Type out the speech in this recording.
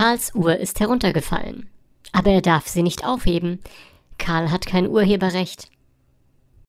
Karls Uhr ist heruntergefallen. Aber er darf sie nicht aufheben. Karl hat kein Urheberrecht.